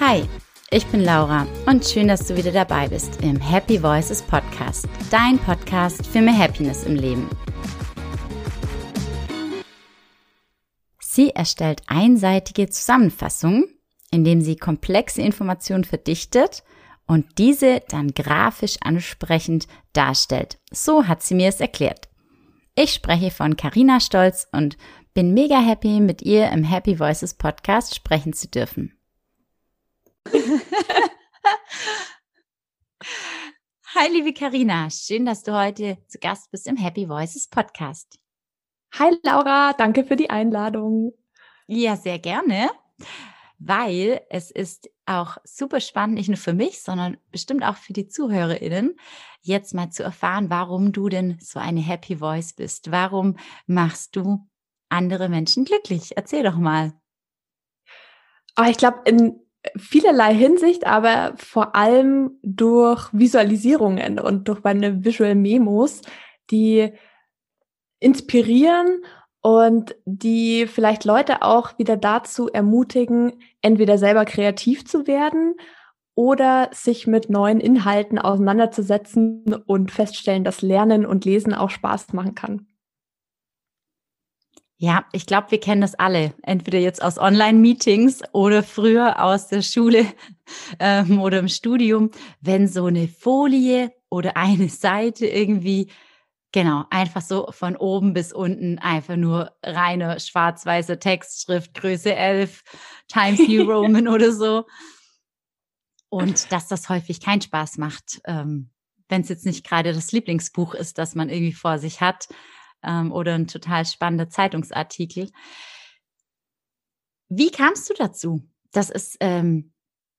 Hi, ich bin Laura und schön, dass du wieder dabei bist im Happy Voices Podcast, dein Podcast für mehr Happiness im Leben. Sie erstellt einseitige Zusammenfassungen, indem sie komplexe Informationen verdichtet und diese dann grafisch ansprechend darstellt. So hat sie mir es erklärt. Ich spreche von Carina Stolz und bin mega happy, mit ihr im Happy Voices Podcast sprechen zu dürfen. Hi, liebe Karina, schön, dass du heute zu Gast bist im Happy Voices Podcast. Hi, Laura, danke für die Einladung. Ja, sehr gerne, weil es ist auch super spannend, nicht nur für mich, sondern bestimmt auch für die ZuhörerInnen, jetzt mal zu erfahren, warum du denn so eine Happy Voice bist. Warum machst du andere Menschen glücklich? Erzähl doch mal. Oh, ich glaube, in vielerlei Hinsicht, aber vor allem durch Visualisierungen und durch meine Visual Memos, die inspirieren und die vielleicht Leute auch wieder dazu ermutigen, entweder selber kreativ zu werden oder sich mit neuen Inhalten auseinanderzusetzen und feststellen, dass Lernen und Lesen auch Spaß machen kann. Ja, ich glaube, wir kennen das alle. Entweder jetzt aus Online-Meetings oder früher aus der Schule ähm, oder im Studium, wenn so eine Folie oder eine Seite irgendwie, genau, einfach so von oben bis unten einfach nur reine schwarz-weiße Textschrift, Größe 11, Times New Roman oder so. Und dass das häufig keinen Spaß macht, ähm, wenn es jetzt nicht gerade das Lieblingsbuch ist, das man irgendwie vor sich hat ähm, oder ein total spannender Zeitungsartikel. Wie kamst du dazu? Das ist ähm,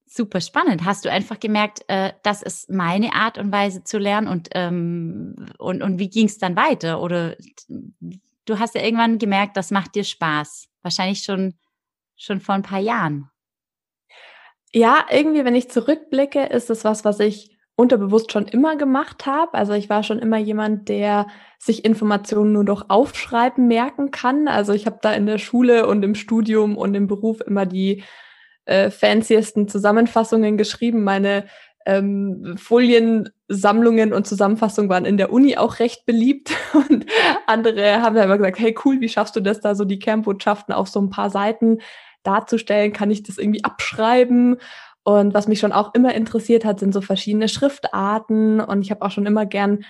super spannend. Hast du einfach gemerkt, äh, das ist meine Art und Weise zu lernen und, ähm, und, und wie ging es dann weiter? Oder du hast ja irgendwann gemerkt, das macht dir Spaß. Wahrscheinlich schon, schon vor ein paar Jahren. Ja, irgendwie, wenn ich zurückblicke, ist es was, was ich unterbewusst schon immer gemacht habe. Also ich war schon immer jemand, der sich Informationen nur durch Aufschreiben merken kann. Also ich habe da in der Schule und im Studium und im Beruf immer die äh, fanciesten Zusammenfassungen geschrieben. Meine ähm, Foliensammlungen und Zusammenfassungen waren in der Uni auch recht beliebt und andere haben da immer gesagt, hey cool, wie schaffst du das da so die Kernbotschaften auf so ein paar Seiten darzustellen? Kann ich das irgendwie abschreiben? Und was mich schon auch immer interessiert hat, sind so verschiedene Schriftarten. Und ich habe auch schon immer gern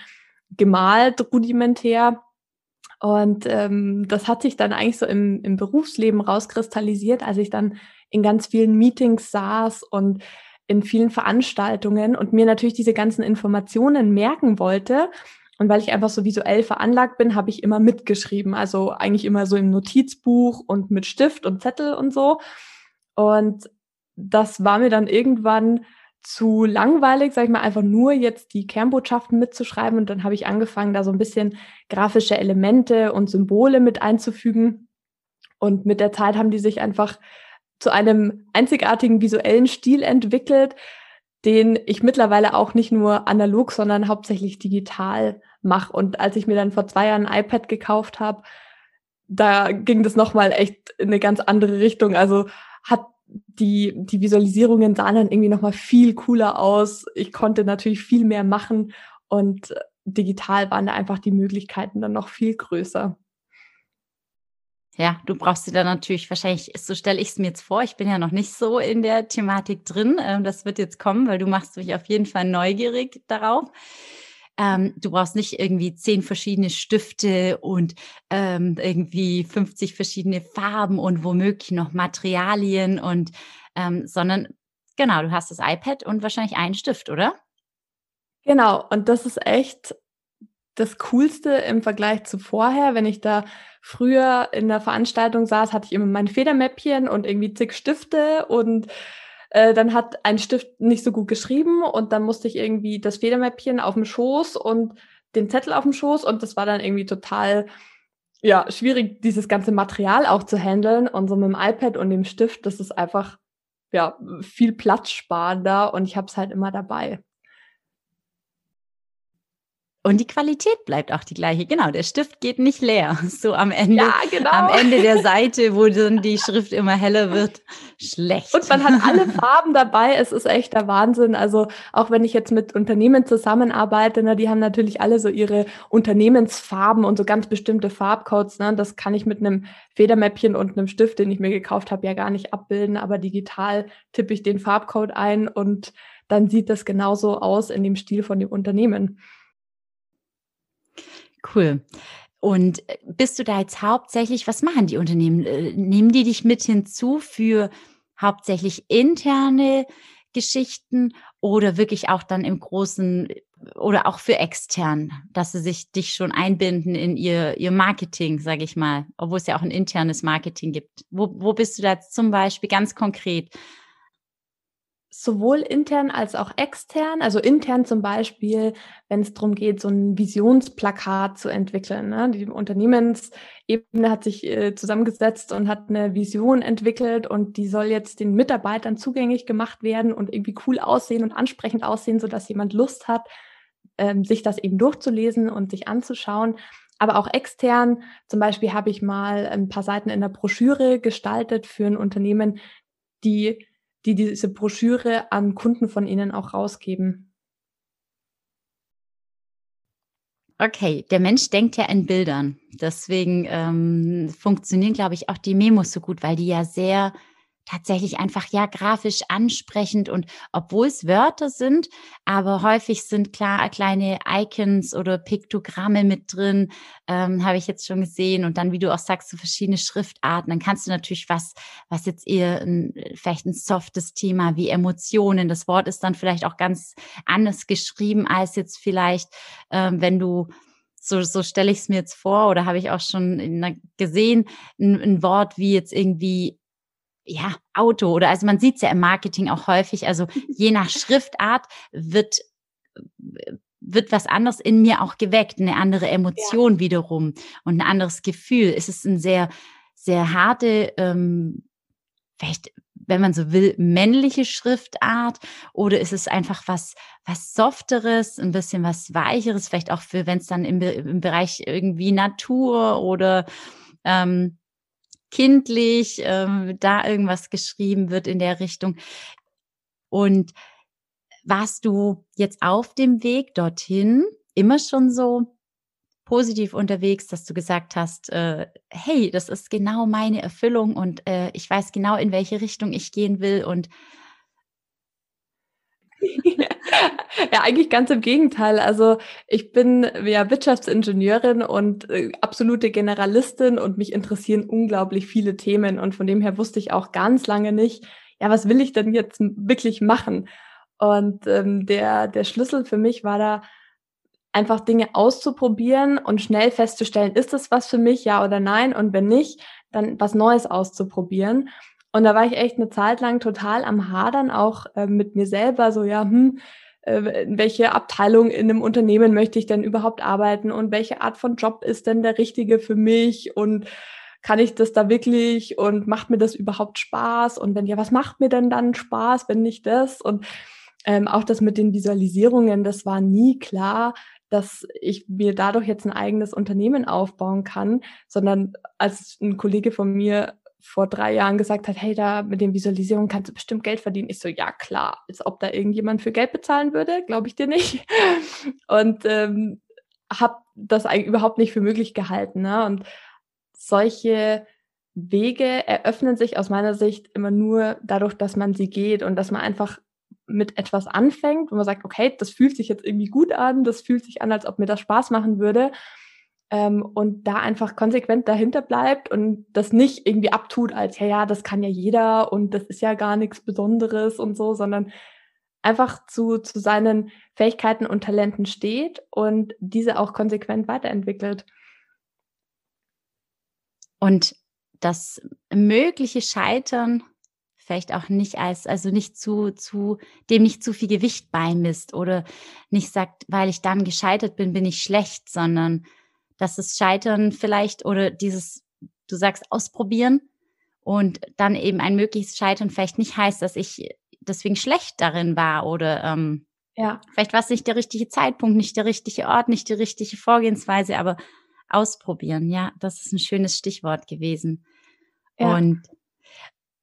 gemalt, rudimentär. Und ähm, das hat sich dann eigentlich so im, im Berufsleben rauskristallisiert, als ich dann in ganz vielen Meetings saß und in vielen Veranstaltungen und mir natürlich diese ganzen Informationen merken wollte. Und weil ich einfach so visuell veranlagt bin, habe ich immer mitgeschrieben. Also eigentlich immer so im Notizbuch und mit Stift und Zettel und so. Und das war mir dann irgendwann zu langweilig, sag ich mal, einfach nur jetzt die Kernbotschaften mitzuschreiben. Und dann habe ich angefangen, da so ein bisschen grafische Elemente und Symbole mit einzufügen. Und mit der Zeit haben die sich einfach zu einem einzigartigen visuellen Stil entwickelt, den ich mittlerweile auch nicht nur analog, sondern hauptsächlich digital mache. Und als ich mir dann vor zwei Jahren ein iPad gekauft habe, da ging das nochmal echt in eine ganz andere Richtung. Also hat die, die Visualisierungen sahen dann irgendwie nochmal viel cooler aus. Ich konnte natürlich viel mehr machen und digital waren da einfach die Möglichkeiten dann noch viel größer. Ja, du brauchst dir dann natürlich wahrscheinlich, so stelle ich es mir jetzt vor, ich bin ja noch nicht so in der Thematik drin. Ähm, das wird jetzt kommen, weil du machst mich auf jeden Fall neugierig darauf. Ähm, du brauchst nicht irgendwie zehn verschiedene Stifte und ähm, irgendwie 50 verschiedene Farben und womöglich noch Materialien und ähm, sondern genau, du hast das iPad und wahrscheinlich einen Stift, oder? Genau, und das ist echt das Coolste im Vergleich zu vorher. Wenn ich da früher in der Veranstaltung saß, hatte ich immer mein Federmäppchen und irgendwie zig Stifte und äh, dann hat ein Stift nicht so gut geschrieben und dann musste ich irgendwie das Federmäppchen auf dem Schoß und den Zettel auf dem Schoß und das war dann irgendwie total ja, schwierig, dieses ganze Material auch zu handeln. Und so mit dem iPad und dem Stift, das ist einfach ja viel platzsparender und ich habe es halt immer dabei. Und die Qualität bleibt auch die gleiche. Genau, der Stift geht nicht leer. So am Ende, ja, genau. am Ende der Seite, wo dann die Schrift immer heller wird. Schlecht. Und man hat alle Farben dabei. Es ist echt der Wahnsinn. Also auch wenn ich jetzt mit Unternehmen zusammenarbeite, ne, die haben natürlich alle so ihre Unternehmensfarben und so ganz bestimmte Farbcodes. Ne? Das kann ich mit einem Federmäppchen und einem Stift, den ich mir gekauft habe, ja gar nicht abbilden. Aber digital tippe ich den Farbcode ein und dann sieht das genauso aus in dem Stil von dem Unternehmen. Cool. Und äh, bist du da jetzt hauptsächlich, was machen die Unternehmen? Äh, nehmen die dich mit hinzu für hauptsächlich interne Geschichten oder wirklich auch dann im großen oder auch für extern, dass sie sich dich schon einbinden in ihr, ihr Marketing, sage ich mal, obwohl es ja auch ein internes Marketing gibt. Wo, wo bist du da zum Beispiel ganz konkret? Sowohl intern als auch extern. Also intern zum Beispiel, wenn es darum geht, so ein Visionsplakat zu entwickeln. Ne? Die Unternehmensebene hat sich äh, zusammengesetzt und hat eine Vision entwickelt und die soll jetzt den Mitarbeitern zugänglich gemacht werden und irgendwie cool aussehen und ansprechend aussehen, sodass jemand Lust hat, ähm, sich das eben durchzulesen und sich anzuschauen. Aber auch extern, zum Beispiel habe ich mal ein paar Seiten in der Broschüre gestaltet für ein Unternehmen, die die diese Broschüre an Kunden von Ihnen auch rausgeben? Okay, der Mensch denkt ja in Bildern. Deswegen ähm, funktionieren, glaube ich, auch die Memos so gut, weil die ja sehr tatsächlich einfach ja grafisch ansprechend und obwohl es Wörter sind, aber häufig sind klar kleine Icons oder Piktogramme mit drin, ähm, habe ich jetzt schon gesehen. Und dann, wie du auch sagst, so verschiedene Schriftarten, dann kannst du natürlich was, was jetzt eher ein, vielleicht ein softes Thema wie Emotionen, das Wort ist dann vielleicht auch ganz anders geschrieben als jetzt vielleicht, ähm, wenn du so, so stelle ich es mir jetzt vor oder habe ich auch schon gesehen, ein, ein Wort wie jetzt irgendwie ja, Auto oder also man sieht es ja im Marketing auch häufig, also je nach Schriftart wird wird was anderes in mir auch geweckt, eine andere Emotion ja. wiederum und ein anderes Gefühl. Ist es ein sehr, sehr harte, ähm, vielleicht, wenn man so will, männliche Schriftart oder ist es einfach was, was softeres, ein bisschen was weicheres, vielleicht auch für, wenn es dann im, im Bereich irgendwie Natur oder ähm, kindlich, ähm, da irgendwas geschrieben wird in der Richtung. Und warst du jetzt auf dem Weg dorthin immer schon so positiv unterwegs, dass du gesagt hast, äh, hey, das ist genau meine Erfüllung und äh, ich weiß genau, in welche Richtung ich gehen will und ja, eigentlich ganz im Gegenteil. Also ich bin ja Wirtschaftsingenieurin und äh, absolute Generalistin und mich interessieren unglaublich viele Themen. Und von dem her wusste ich auch ganz lange nicht, ja, was will ich denn jetzt wirklich machen? Und ähm, der, der Schlüssel für mich war da, einfach Dinge auszuprobieren und schnell festzustellen, ist das was für mich, ja oder nein? Und wenn nicht, dann was Neues auszuprobieren. Und da war ich echt eine Zeit lang total am Hadern, auch äh, mit mir selber, so ja, hm, in welche Abteilung in einem Unternehmen möchte ich denn überhaupt arbeiten und welche Art von Job ist denn der richtige für mich und kann ich das da wirklich und macht mir das überhaupt Spaß? Und wenn ja, was macht mir denn dann Spaß, wenn nicht das? Und ähm, auch das mit den Visualisierungen, das war nie klar, dass ich mir dadurch jetzt ein eigenes Unternehmen aufbauen kann, sondern als ein Kollege von mir vor drei Jahren gesagt hat, hey, da mit den Visualisierungen kannst du bestimmt Geld verdienen. Ich so, ja klar, als ob da irgendjemand für Geld bezahlen würde, glaube ich dir nicht. Und ähm, habe das eigentlich überhaupt nicht für möglich gehalten. Ne? Und solche Wege eröffnen sich aus meiner Sicht immer nur dadurch, dass man sie geht und dass man einfach mit etwas anfängt, wo man sagt, okay, das fühlt sich jetzt irgendwie gut an, das fühlt sich an, als ob mir das Spaß machen würde ähm, und da einfach konsequent dahinter bleibt und das nicht irgendwie abtut als, ja, ja, das kann ja jeder und das ist ja gar nichts Besonderes und so, sondern einfach zu, zu seinen Fähigkeiten und Talenten steht und diese auch konsequent weiterentwickelt. Und das mögliche Scheitern vielleicht auch nicht als, also nicht zu, zu, dem nicht zu viel Gewicht beimisst oder nicht sagt, weil ich dann gescheitert bin, bin ich schlecht, sondern dass das Scheitern vielleicht oder dieses, du sagst, ausprobieren und dann eben ein mögliches Scheitern vielleicht nicht heißt, dass ich deswegen schlecht darin war oder ähm, Ja. Vielleicht war es nicht der richtige Zeitpunkt, nicht der richtige Ort, nicht die richtige Vorgehensweise, aber ausprobieren. Ja, das ist ein schönes Stichwort gewesen. Ja. Und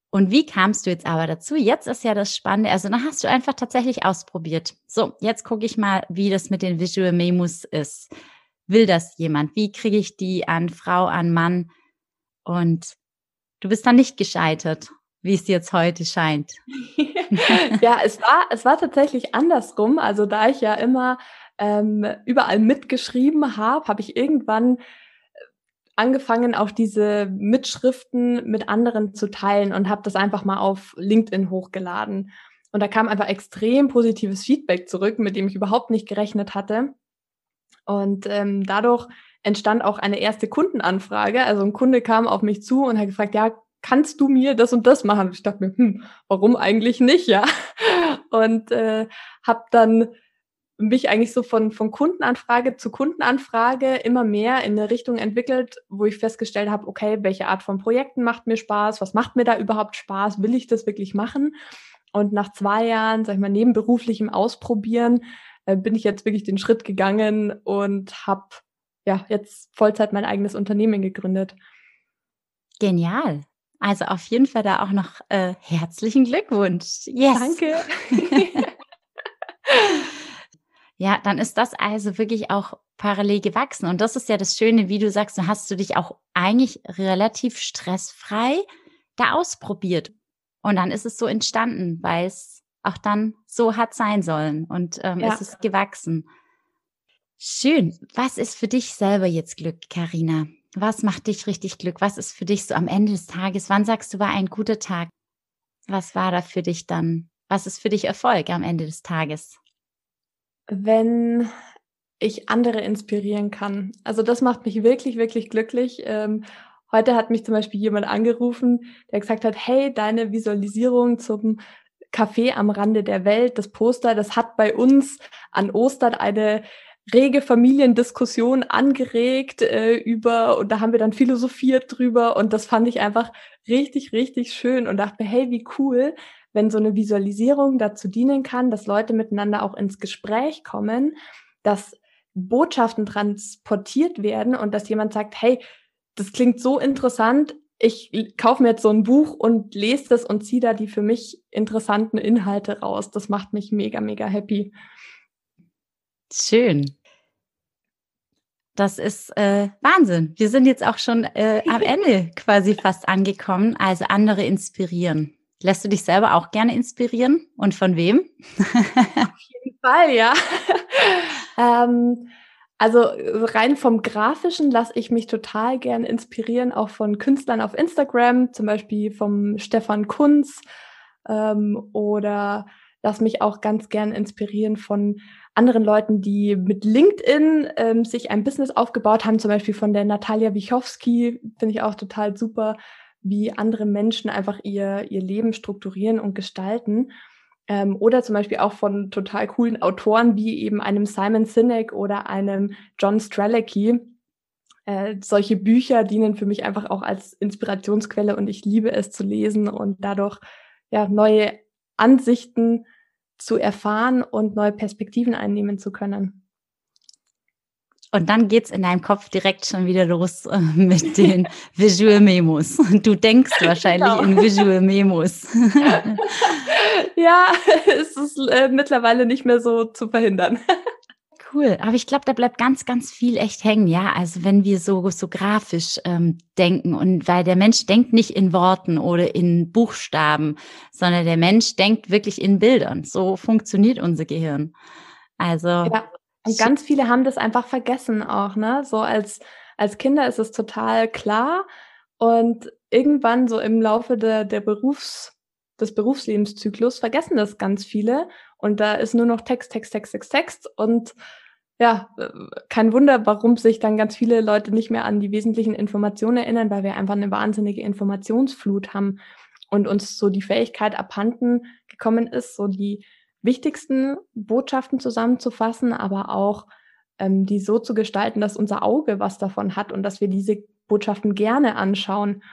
und wie kamst du jetzt aber dazu? Jetzt ist ja das Spannende. Also dann hast du einfach tatsächlich ausprobiert. So, jetzt gucke ich mal, wie das mit den Visual Memos ist. Will das jemand? Wie kriege ich die an Frau, an Mann? Und du bist dann nicht gescheitert, wie es jetzt heute scheint. ja, es war, es war tatsächlich andersrum. Also da ich ja immer ähm, überall mitgeschrieben habe, habe ich irgendwann angefangen, auch diese Mitschriften mit anderen zu teilen und habe das einfach mal auf LinkedIn hochgeladen. Und da kam einfach extrem positives Feedback zurück, mit dem ich überhaupt nicht gerechnet hatte. Und ähm, dadurch entstand auch eine erste Kundenanfrage. Also ein Kunde kam auf mich zu und hat gefragt, ja, kannst du mir das und das machen? Ich dachte mir, hm, warum eigentlich nicht, ja? Und äh, habe dann mich eigentlich so von, von Kundenanfrage zu Kundenanfrage immer mehr in eine Richtung entwickelt, wo ich festgestellt habe, okay, welche Art von Projekten macht mir Spaß? Was macht mir da überhaupt Spaß? Will ich das wirklich machen? Und nach zwei Jahren, sag ich mal, nebenberuflichem Ausprobieren, bin ich jetzt wirklich den Schritt gegangen und habe ja jetzt Vollzeit mein eigenes Unternehmen gegründet. Genial. Also auf jeden Fall da auch noch äh, herzlichen Glückwunsch. Yes. Danke. Ja, dann ist das also wirklich auch parallel gewachsen. Und das ist ja das Schöne, wie du sagst, dann hast du dich auch eigentlich relativ stressfrei da ausprobiert. Und dann ist es so entstanden, weil es auch dann so hat sein sollen. Und ähm, ja. es ist gewachsen. Schön. Was ist für dich selber jetzt Glück, Karina? Was macht dich richtig Glück? Was ist für dich so am Ende des Tages? Wann sagst du, war ein guter Tag? Was war da für dich dann? Was ist für dich Erfolg am Ende des Tages? wenn ich andere inspirieren kann. Also das macht mich wirklich, wirklich glücklich. Ähm, heute hat mich zum Beispiel jemand angerufen, der gesagt hat, hey, deine Visualisierung zum Café am Rande der Welt, das Poster, das hat bei uns an Ostern eine rege Familiendiskussion angeregt äh, über und da haben wir dann philosophiert drüber und das fand ich einfach richtig, richtig schön und dachte mir, hey, wie cool, wenn so eine Visualisierung dazu dienen kann, dass Leute miteinander auch ins Gespräch kommen, dass Botschaften transportiert werden und dass jemand sagt, hey, das klingt so interessant, ich kaufe mir jetzt so ein Buch und lese das und ziehe da die für mich interessanten Inhalte raus. Das macht mich mega, mega happy. Schön. Das ist äh, Wahnsinn. Wir sind jetzt auch schon äh, am Ende quasi fast angekommen. Also andere inspirieren. Lässt du dich selber auch gerne inspirieren? Und von wem? Auf jeden Fall, ja. ähm, also rein vom Grafischen lasse ich mich total gern inspirieren, auch von Künstlern auf Instagram, zum Beispiel vom Stefan Kunz ähm, oder lass mich auch ganz gern inspirieren von anderen Leuten, die mit LinkedIn ähm, sich ein Business aufgebaut haben, zum Beispiel von der Natalia Wichowski, finde ich auch total super wie andere Menschen einfach ihr, ihr Leben strukturieren und gestalten. Ähm, oder zum Beispiel auch von total coolen Autoren wie eben einem Simon Sinek oder einem John Strelicky. Äh, solche Bücher dienen für mich einfach auch als Inspirationsquelle und ich liebe es zu lesen und dadurch ja neue Ansichten zu erfahren und neue Perspektiven einnehmen zu können. Und dann geht's in deinem Kopf direkt schon wieder los äh, mit den Visual Memos. Du denkst wahrscheinlich genau. in Visual Memos. ja, es ist äh, mittlerweile nicht mehr so zu verhindern. Cool, aber ich glaube, da bleibt ganz, ganz viel echt hängen, ja. Also wenn wir so so grafisch ähm, denken und weil der Mensch denkt nicht in Worten oder in Buchstaben, sondern der Mensch denkt wirklich in Bildern. So funktioniert unser Gehirn. Also ja. Und ganz viele haben das einfach vergessen auch, ne? So als, als Kinder ist es total klar. Und irgendwann so im Laufe der, der Berufs, des Berufslebenszyklus vergessen das ganz viele. Und da ist nur noch Text, Text, Text, Text, Text. Und ja, kein Wunder, warum sich dann ganz viele Leute nicht mehr an die wesentlichen Informationen erinnern, weil wir einfach eine wahnsinnige Informationsflut haben und uns so die Fähigkeit abhanden gekommen ist, so die wichtigsten Botschaften zusammenzufassen, aber auch ähm, die so zu gestalten, dass unser Auge was davon hat und dass wir diese Botschaften gerne anschauen.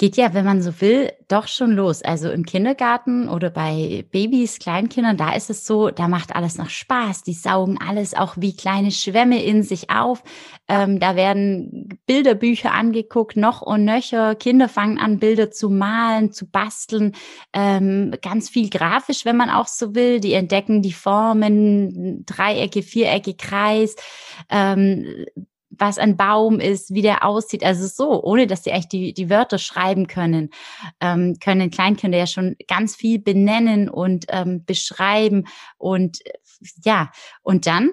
Geht ja, wenn man so will, doch schon los. Also im Kindergarten oder bei Babys, Kleinkindern, da ist es so, da macht alles noch Spaß. Die saugen alles auch wie kleine Schwämme in sich auf. Ähm, da werden Bilderbücher angeguckt, noch und nöcher. Kinder fangen an, Bilder zu malen, zu basteln. Ähm, ganz viel grafisch, wenn man auch so will. Die entdecken die Formen, Dreiecke, Vierecke, Kreis. Ähm, was ein Baum ist, wie der aussieht. Also so, ohne dass sie echt die, die Wörter schreiben können, ähm, können Kleinkinder ja schon ganz viel benennen und ähm, beschreiben. Und äh, ja, und dann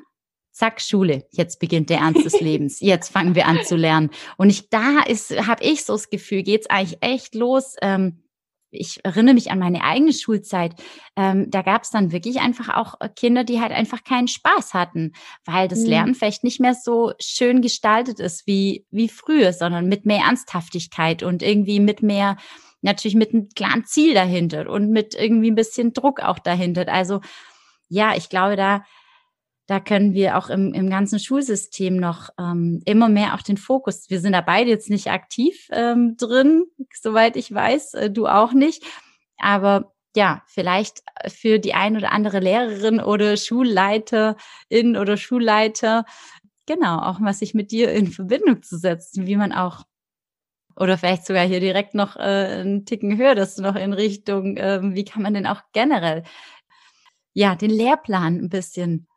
zack, Schule, jetzt beginnt der Ernst des Lebens. Jetzt fangen wir an zu lernen. Und ich, da ist, habe ich so das Gefühl, geht's eigentlich echt los. Ähm, ich erinnere mich an meine eigene Schulzeit. Ähm, da gab es dann wirklich einfach auch äh, Kinder, die halt einfach keinen Spaß hatten, weil das mhm. Lernen vielleicht nicht mehr so schön gestaltet ist wie, wie früher, sondern mit mehr Ernsthaftigkeit und irgendwie mit mehr, natürlich mit einem klaren Ziel dahinter und mit irgendwie ein bisschen Druck auch dahinter. Also ja, ich glaube, da da können wir auch im, im ganzen Schulsystem noch ähm, immer mehr auch den Fokus. Wir sind da beide jetzt nicht aktiv ähm, drin, soweit ich weiß, äh, du auch nicht. Aber ja, vielleicht für die ein oder andere Lehrerin oder Schulleiterin oder Schulleiter, genau, auch mal sich mit dir in Verbindung zu setzen, wie man auch oder vielleicht sogar hier direkt noch äh, einen Ticken höher, dass du noch in Richtung, äh, wie kann man denn auch generell ja den Lehrplan ein bisschen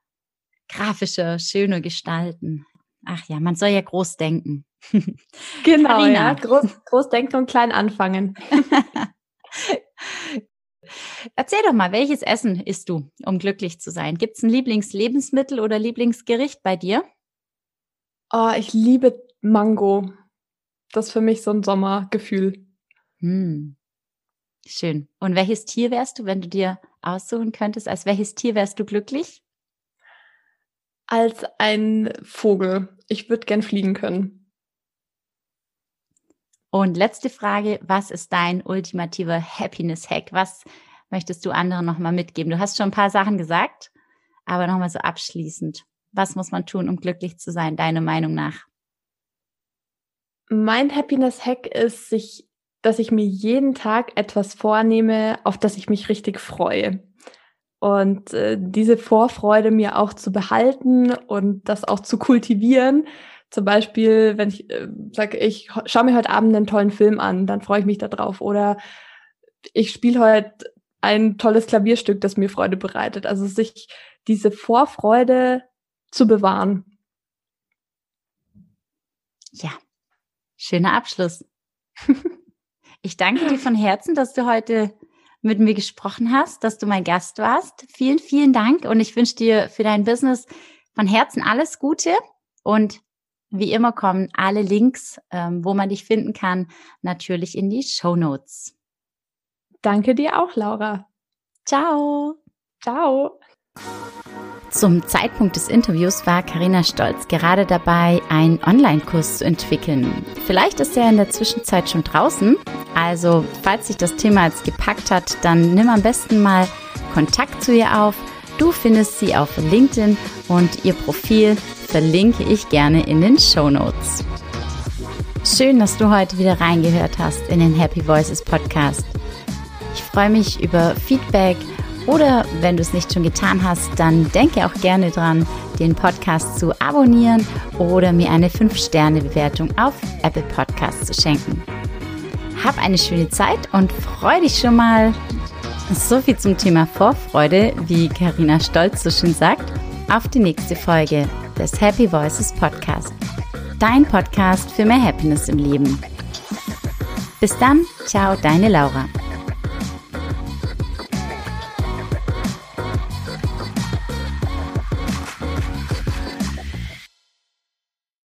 grafischer, schöner gestalten. Ach ja, man soll ja groß denken. Genau, Carina. ja, groß, groß denken und klein anfangen. Erzähl doch mal, welches Essen isst du, um glücklich zu sein? Gibt es ein Lieblingslebensmittel oder Lieblingsgericht bei dir? Oh, ich liebe Mango. Das ist für mich so ein Sommergefühl. Hm. Schön. Und welches Tier wärst du, wenn du dir aussuchen könntest? Als welches Tier wärst du glücklich? Als ein Vogel. Ich würde gern fliegen können. Und letzte Frage, was ist dein ultimativer Happiness-Hack? Was möchtest du anderen nochmal mitgeben? Du hast schon ein paar Sachen gesagt, aber nochmal so abschließend. Was muss man tun, um glücklich zu sein, deiner Meinung nach? Mein Happiness-Hack ist, sich, dass ich mir jeden Tag etwas vornehme, auf das ich mich richtig freue. Und äh, diese Vorfreude mir auch zu behalten und das auch zu kultivieren. Zum Beispiel, wenn ich äh, sage, ich schaue mir heute Abend einen tollen Film an, dann freue ich mich darauf. Oder ich spiele heute ein tolles Klavierstück, das mir Freude bereitet. Also sich diese Vorfreude zu bewahren. Ja, schöner Abschluss. ich danke dir von Herzen, dass du heute mit mir gesprochen hast, dass du mein Gast warst. Vielen, vielen Dank und ich wünsche dir für dein Business von Herzen alles Gute und wie immer kommen alle Links, ähm, wo man dich finden kann, natürlich in die Show Notes. Danke dir auch, Laura. Ciao. Ciao. Zum Zeitpunkt des Interviews war Karina Stolz gerade dabei, einen Online-Kurs zu entwickeln. Vielleicht ist er in der Zwischenzeit schon draußen. Also, falls sich das Thema jetzt gepackt hat, dann nimm am besten mal Kontakt zu ihr auf. Du findest sie auf LinkedIn und ihr Profil verlinke ich gerne in den Show Notes. Schön, dass du heute wieder reingehört hast in den Happy Voices Podcast. Ich freue mich über Feedback oder wenn du es nicht schon getan hast, dann denke auch gerne dran, den Podcast zu abonnieren oder mir eine 5-Sterne-Bewertung auf Apple Podcasts zu schenken. Hab eine schöne Zeit und freu dich schon mal. So viel zum Thema Vorfreude, wie Karina Stolz so schön sagt, auf die nächste Folge des Happy Voices Podcast. Dein Podcast für mehr Happiness im Leben. Bis dann, ciao, deine Laura.